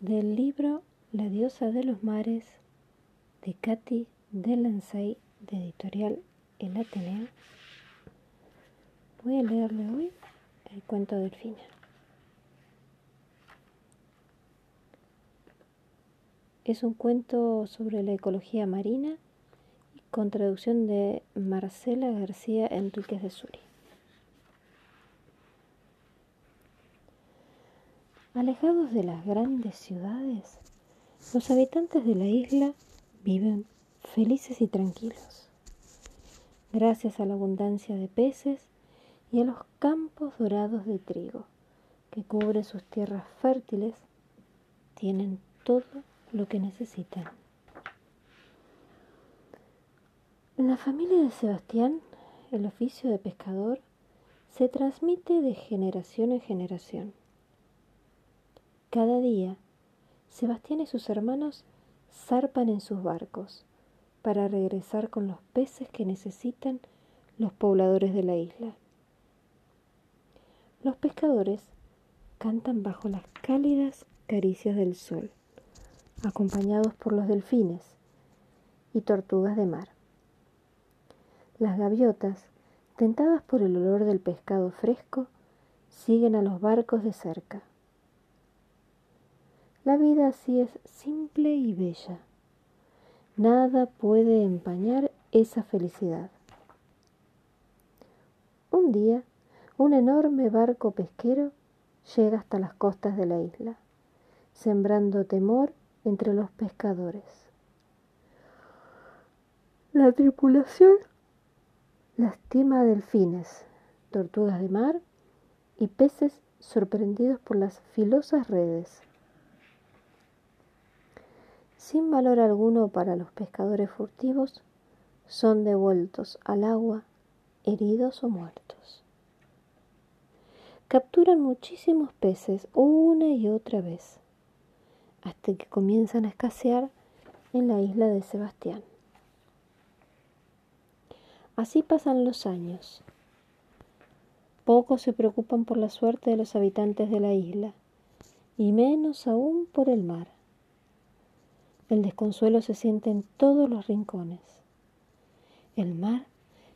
del libro La diosa de los mares de Katy Delancey de editorial El Ateneo. Voy a leerle hoy el cuento Delfina. Es un cuento sobre la ecología marina con traducción de Marcela García Enríquez de Suri. Alejados de las grandes ciudades, los habitantes de la isla viven felices y tranquilos, gracias a la abundancia de peces y a los campos dorados de trigo que cubren sus tierras fértiles, tienen todo lo que necesitan. En la familia de Sebastián, el oficio de pescador se transmite de generación en generación. Cada día, Sebastián y sus hermanos zarpan en sus barcos para regresar con los peces que necesitan los pobladores de la isla. Los pescadores cantan bajo las cálidas caricias del sol, acompañados por los delfines y tortugas de mar. Las gaviotas, tentadas por el olor del pescado fresco, siguen a los barcos de cerca. La vida así es simple y bella. Nada puede empañar esa felicidad. Un día, un enorme barco pesquero llega hasta las costas de la isla, sembrando temor entre los pescadores. La tripulación lastima delfines, tortugas de mar y peces sorprendidos por las filosas redes sin valor alguno para los pescadores furtivos, son devueltos al agua heridos o muertos. Capturan muchísimos peces una y otra vez, hasta que comienzan a escasear en la isla de Sebastián. Así pasan los años. Pocos se preocupan por la suerte de los habitantes de la isla, y menos aún por el mar. El desconsuelo se siente en todos los rincones. El mar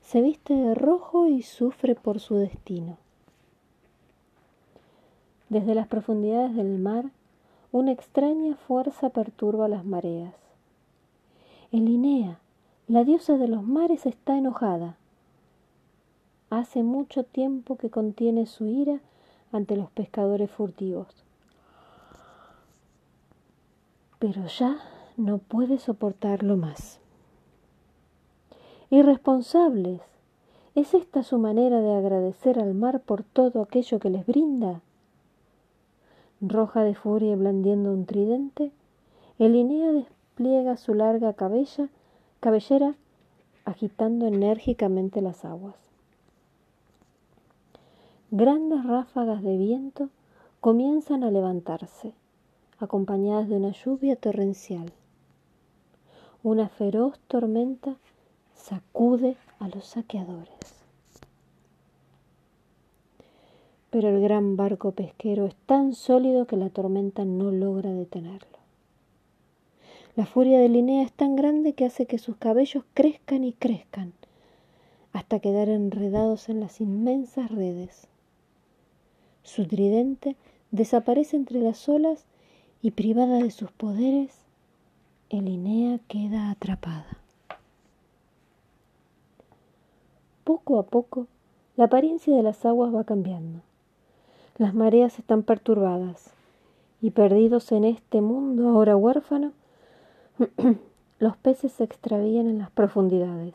se viste de rojo y sufre por su destino. Desde las profundidades del mar, una extraña fuerza perturba las mareas. Elinea, la diosa de los mares, está enojada. Hace mucho tiempo que contiene su ira ante los pescadores furtivos. Pero ya no puede soportarlo más. Irresponsables, ¿es esta su manera de agradecer al mar por todo aquello que les brinda? Roja de furia y blandiendo un tridente, Elinea despliega su larga cabella, cabellera agitando enérgicamente las aguas. Grandes ráfagas de viento comienzan a levantarse, acompañadas de una lluvia torrencial. Una feroz tormenta sacude a los saqueadores. Pero el gran barco pesquero es tan sólido que la tormenta no logra detenerlo. La furia de Linnea es tan grande que hace que sus cabellos crezcan y crezcan hasta quedar enredados en las inmensas redes. Su tridente desaparece entre las olas y privada de sus poderes, Elinea queda atrapada. Poco a poco, la apariencia de las aguas va cambiando. Las mareas están perturbadas y perdidos en este mundo ahora huérfano, los peces se extravían en las profundidades.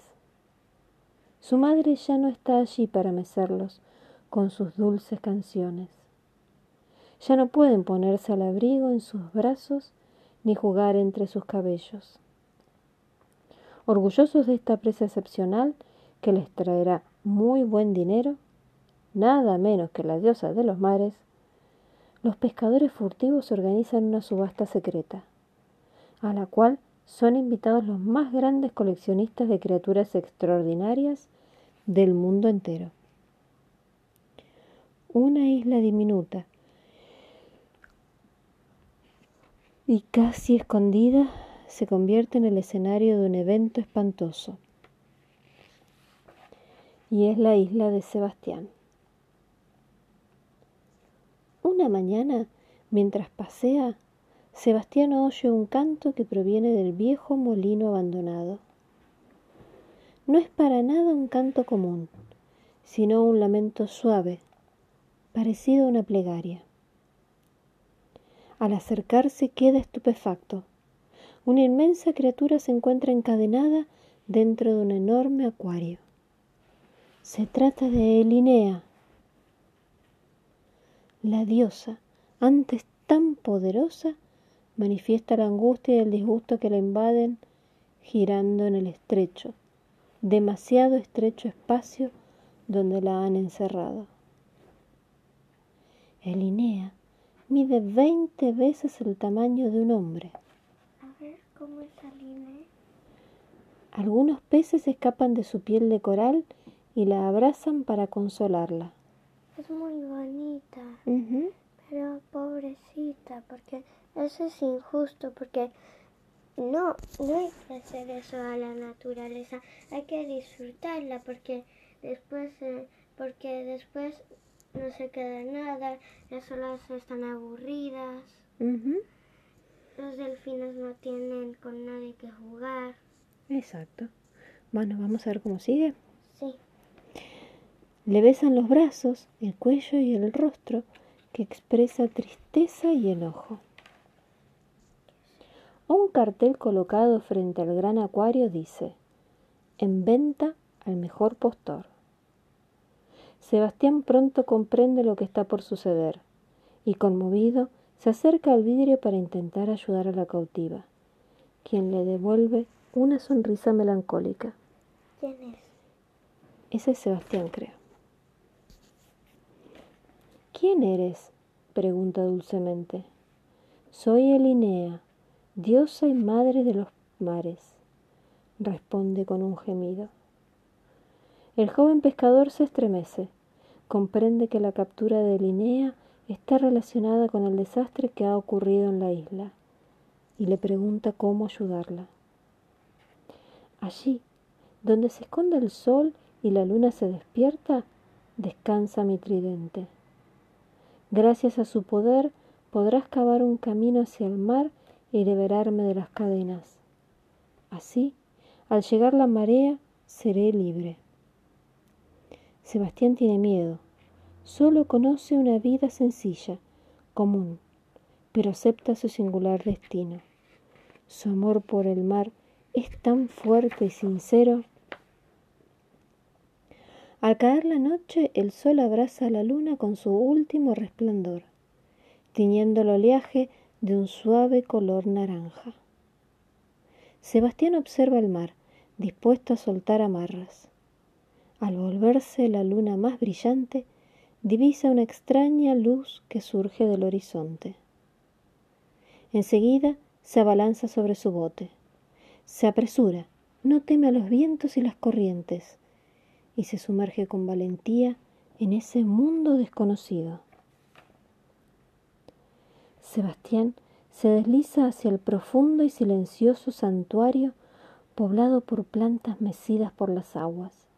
Su madre ya no está allí para mecerlos con sus dulces canciones. Ya no pueden ponerse al abrigo en sus brazos ni jugar entre sus cabellos. Orgullosos de esta presa excepcional que les traerá muy buen dinero, nada menos que la diosa de los mares, los pescadores furtivos organizan una subasta secreta, a la cual son invitados los más grandes coleccionistas de criaturas extraordinarias del mundo entero. Una isla diminuta y casi escondida se convierte en el escenario de un evento espantoso. Y es la isla de Sebastián. Una mañana, mientras pasea, Sebastián oye un canto que proviene del viejo molino abandonado. No es para nada un canto común, sino un lamento suave, parecido a una plegaria. Al acercarse queda estupefacto. Una inmensa criatura se encuentra encadenada dentro de un enorme acuario. Se trata de Elinea, la diosa, antes tan poderosa, manifiesta la angustia y el disgusto que la invaden girando en el estrecho, demasiado estrecho espacio donde la han encerrado. Elinea mide veinte veces el tamaño de un hombre. A ver, ¿cómo es Elinea? Algunos peces escapan de su piel de coral y la abrazan para consolarla. Es muy bonita, pero pobrecita, porque eso es injusto porque no, no hay que hacer eso a la naturaleza, hay que disfrutarla porque después, eh, porque después no se queda nada, las olas están aburridas, los delfines no tienen con nadie que jugar. Exacto. Bueno, vamos a ver cómo sigue. Sí. Le besan los brazos, el cuello y el rostro que expresa tristeza y enojo. Un cartel colocado frente al gran acuario dice, en venta al mejor postor. Sebastián pronto comprende lo que está por suceder y conmovido se acerca al vidrio para intentar ayudar a la cautiva, quien le devuelve una sonrisa melancólica. ¿Quién es? Ese es Sebastián, creo. ¿Quién eres? pregunta dulcemente. Soy Elinea, diosa y madre de los mares, responde con un gemido. El joven pescador se estremece, comprende que la captura de Elinea está relacionada con el desastre que ha ocurrido en la isla y le pregunta cómo ayudarla. Allí, donde se esconde el sol y la luna se despierta, descansa mi tridente. Gracias a su poder podrás cavar un camino hacia el mar y liberarme de las cadenas. Así, al llegar la marea, seré libre. Sebastián tiene miedo. Solo conoce una vida sencilla, común, pero acepta su singular destino. Su amor por el mar es tan fuerte y sincero. Al caer la noche, el sol abraza a la luna con su último resplandor, tiñendo el oleaje de un suave color naranja. Sebastián observa el mar, dispuesto a soltar amarras. Al volverse la luna más brillante, divisa una extraña luz que surge del horizonte. Enseguida se abalanza sobre su bote. Se apresura, no teme a los vientos y las corrientes, y se sumerge con valentía en ese mundo desconocido. Sebastián se desliza hacia el profundo y silencioso santuario poblado por plantas mecidas por las aguas.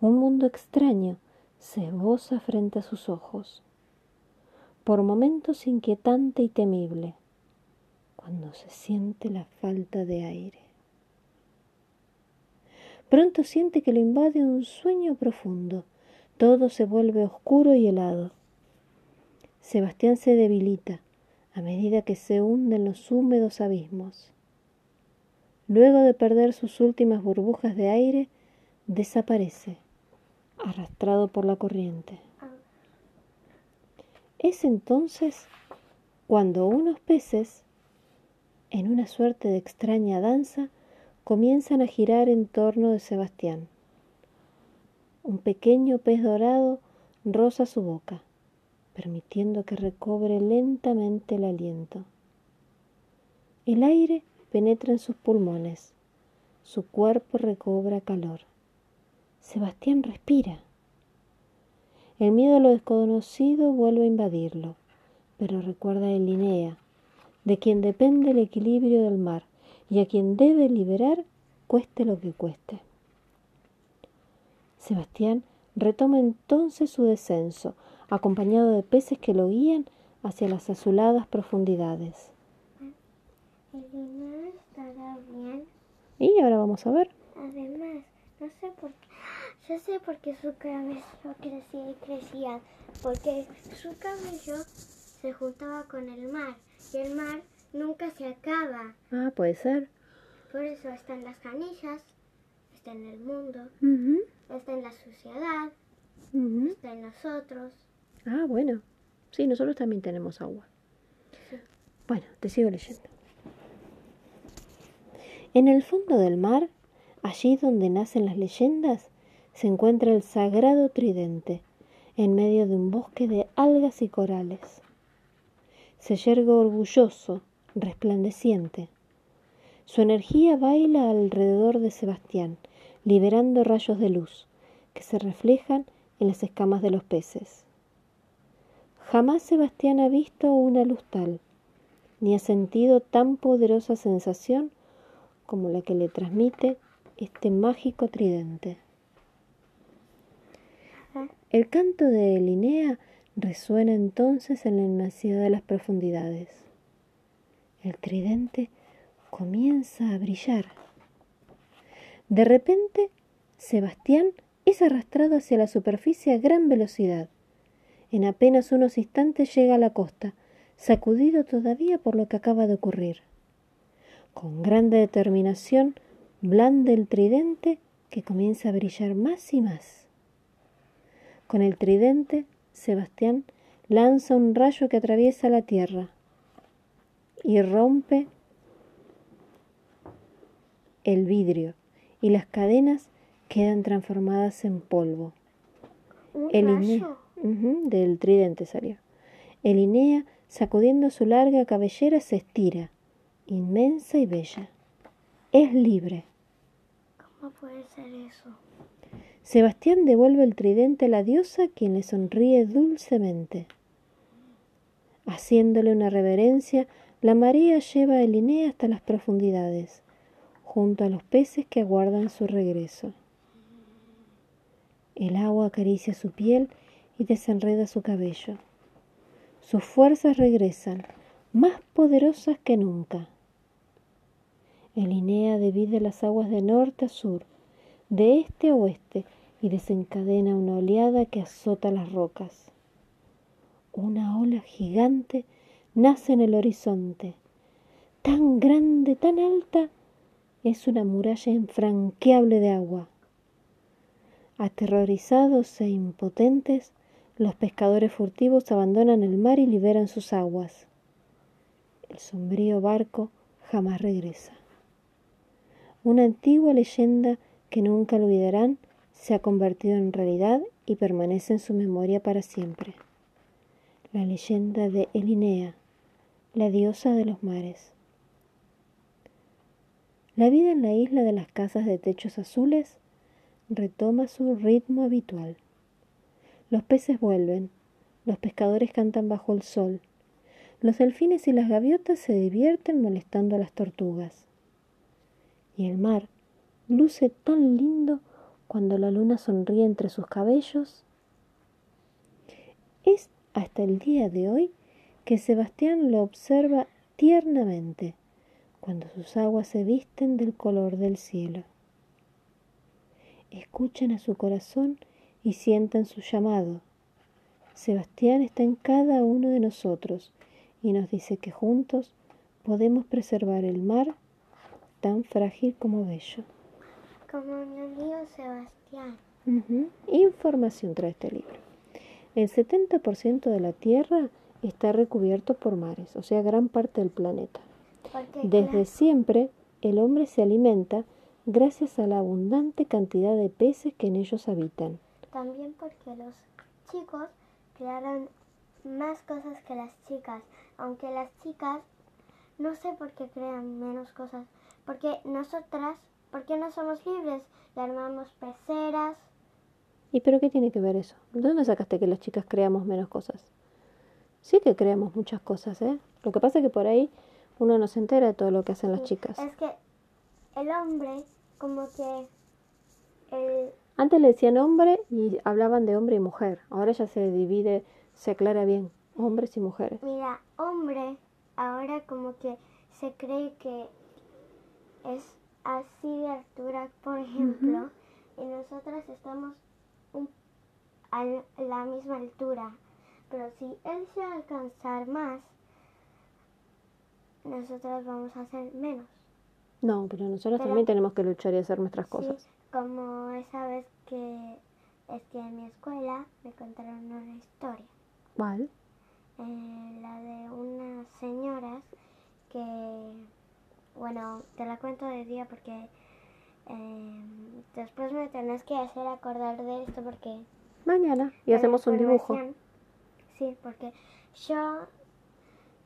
Un mundo extraño se esboza frente a sus ojos, por momentos inquietante y temible, cuando se siente la falta de aire. Pronto siente que lo invade un sueño profundo, todo se vuelve oscuro y helado. Sebastián se debilita a medida que se hunde en los húmedos abismos. Luego de perder sus últimas burbujas de aire, desaparece, arrastrado por la corriente. Es entonces cuando unos peces, en una suerte de extraña danza, comienzan a girar en torno de Sebastián. Un pequeño pez dorado roza su boca permitiendo que recobre lentamente el aliento. El aire penetra en sus pulmones, su cuerpo recobra calor. Sebastián respira. El miedo a lo desconocido vuelve a invadirlo, pero recuerda a Elinea, de quien depende el equilibrio del mar y a quien debe liberar cueste lo que cueste. Sebastián retoma entonces su descenso, acompañado de peces que lo guían hacia las azuladas profundidades. El estará bien. Y ahora vamos a ver. Además, no sé por qué. Yo sé por qué su cabello crecía y crecía. Porque su cabello se juntaba con el mar. Y el mar nunca se acaba. Ah, puede ser. Por eso está en las canillas, está en el mundo, está en la sociedad, está en nosotros. Ah, bueno. Sí, nosotros también tenemos agua. Bueno, te sigo leyendo. En el fondo del mar, allí donde nacen las leyendas, se encuentra el sagrado tridente, en medio de un bosque de algas y corales. Se yergue orgulloso, resplandeciente. Su energía baila alrededor de Sebastián, liberando rayos de luz que se reflejan en las escamas de los peces. Jamás Sebastián ha visto una luz tal, ni ha sentido tan poderosa sensación como la que le transmite este mágico tridente. El canto de Linnea resuena entonces en la inmensidad de las profundidades. El tridente comienza a brillar. De repente, Sebastián es arrastrado hacia la superficie a gran velocidad. En apenas unos instantes llega a la costa, sacudido todavía por lo que acaba de ocurrir. Con grande determinación, blande el tridente que comienza a brillar más y más. Con el tridente, Sebastián lanza un rayo que atraviesa la tierra y rompe el vidrio y las cadenas quedan transformadas en polvo. el rayo? del tridente salió. El Inea, sacudiendo su larga cabellera, se estira inmensa y bella. Es libre. ¿Cómo puede ser eso? Sebastián devuelve el tridente a la diosa, quien le sonríe dulcemente. Haciéndole una reverencia, la marea lleva a Elinea hasta las profundidades, junto a los peces que aguardan su regreso. El agua acaricia su piel y desenreda su cabello. Sus fuerzas regresan, más poderosas que nunca. Elinea divide las aguas de norte a sur, de este a oeste, y desencadena una oleada que azota las rocas. Una ola gigante nace en el horizonte, tan grande, tan alta, es una muralla infranqueable de agua. Aterrorizados e impotentes, los pescadores furtivos abandonan el mar y liberan sus aguas. El sombrío barco jamás regresa. Una antigua leyenda que nunca olvidarán se ha convertido en realidad y permanece en su memoria para siempre. La leyenda de Elinea, la diosa de los mares. La vida en la isla de las casas de techos azules retoma su ritmo habitual. Los peces vuelven, los pescadores cantan bajo el sol, los delfines y las gaviotas se divierten molestando a las tortugas y el mar luce tan lindo cuando la luna sonríe entre sus cabellos. Es hasta el día de hoy que Sebastián lo observa tiernamente cuando sus aguas se visten del color del cielo. Escuchan a su corazón y sientan su llamado. Sebastián está en cada uno de nosotros y nos dice que juntos podemos preservar el mar tan frágil como bello. Como mi amigo Sebastián. Información trae este libro. El 70% de la Tierra está recubierto por mares, o sea, gran parte del planeta. Desde siempre, el hombre se alimenta gracias a la abundante cantidad de peces que en ellos habitan. También porque los chicos crearon más cosas que las chicas, aunque las chicas no sé por qué crean menos cosas, porque nosotras, ¿por qué no somos libres? Y armamos peceras. ¿Y pero qué tiene que ver eso? ¿De dónde sacaste que las chicas creamos menos cosas? Sí que creamos muchas cosas, ¿eh? Lo que pasa es que por ahí Uno no se entera de todo lo que hacen las chicas. Es que el hombre, como que. El, Antes le decían hombre y hablaban de hombre y mujer. Ahora ya se divide, se aclara bien, hombres y mujeres. mira, hombre, ahora como que se cree que es así de altura, por ejemplo, y nosotras estamos un- a la misma altura. Pero si él se va a alcanzar más, nosotras vamos a hacer menos. No, pero nosotros Pero- también tenemos que luchar y hacer nuestras Sí, cosas. como esa vez que es que en mi escuela me contaron una historia. ¿Vale? Eh, la de unas señoras que, bueno, te la cuento de día porque eh, después me tenés que hacer acordar de esto porque... Mañana. Y hacemos un dibujo. Sí, porque yo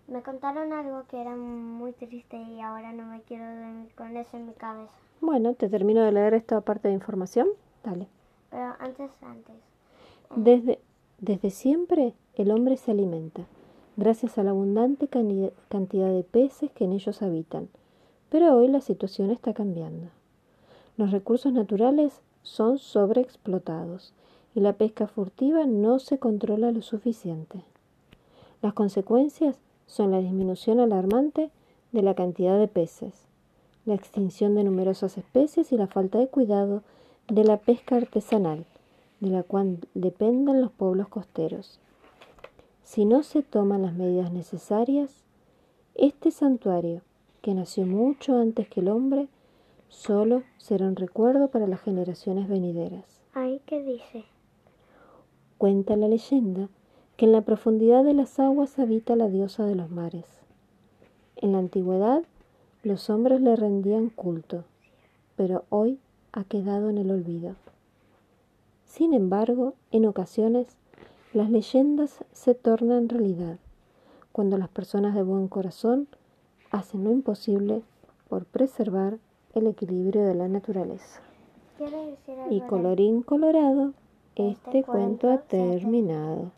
me contaron algo que era muy triste y ahora no me quiero dormir con eso en mi cabeza. Bueno, te termino de leer esta parte de información. Dale. Pero antes, antes. Desde, desde siempre el hombre se alimenta, gracias a la abundante cantidad de peces que en ellos habitan. Pero hoy la situación está cambiando. Los recursos naturales son sobreexplotados y la pesca furtiva no se controla lo suficiente. Las consecuencias son la disminución alarmante de la cantidad de peces, la extinción de numerosas especies y la falta de cuidado de la pesca artesanal, de la cual dependen los pueblos costeros. Si no se toman las medidas necesarias, este santuario, que nació mucho antes que el hombre, solo será un recuerdo para las generaciones venideras. Ahí que dice. Cuenta la leyenda que en la profundidad de las aguas habita la diosa de los mares. En la antigüedad los hombres le rendían culto, pero hoy ha quedado en el olvido. Sin embargo, en ocasiones las leyendas se tornan realidad cuando las personas de buen corazón hacen lo imposible por preservar el equilibrio de la naturaleza. Y colorín colorado, Este este cuento ha terminado.